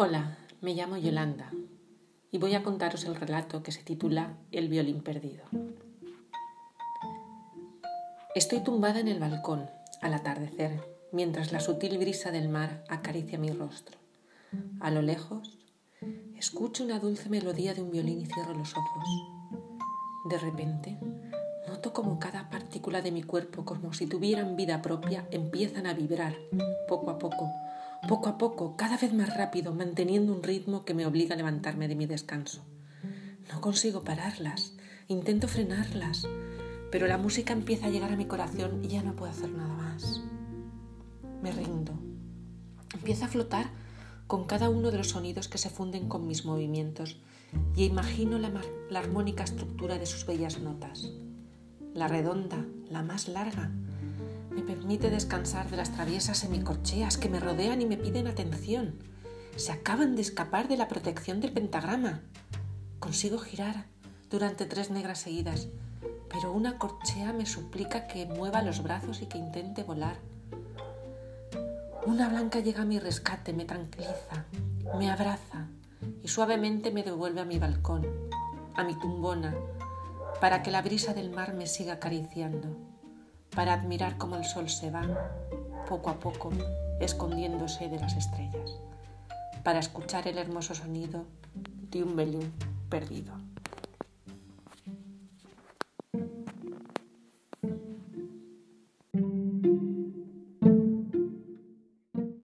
Hola, me llamo Yolanda y voy a contaros el relato que se titula El violín perdido. Estoy tumbada en el balcón al atardecer, mientras la sutil brisa del mar acaricia mi rostro. A lo lejos, escucho una dulce melodía de un violín y cierro los ojos. De repente, noto como cada partícula de mi cuerpo, como si tuvieran vida propia, empiezan a vibrar poco a poco poco a poco, cada vez más rápido, manteniendo un ritmo que me obliga a levantarme de mi descanso. No consigo pararlas, intento frenarlas, pero la música empieza a llegar a mi corazón y ya no puedo hacer nada más. Me rindo. Empiezo a flotar con cada uno de los sonidos que se funden con mis movimientos y imagino la, la armónica estructura de sus bellas notas. La redonda, la más larga, me permite descansar de las traviesas semicorcheas que me rodean y me piden atención. Se acaban de escapar de la protección del pentagrama. Consigo girar durante tres negras seguidas, pero una corchea me suplica que mueva los brazos y que intente volar. Una blanca llega a mi rescate, me tranquiliza, me abraza y suavemente me devuelve a mi balcón, a mi tumbona, para que la brisa del mar me siga acariciando para admirar cómo el sol se va, poco a poco, escondiéndose de las estrellas, para escuchar el hermoso sonido de un melín perdido.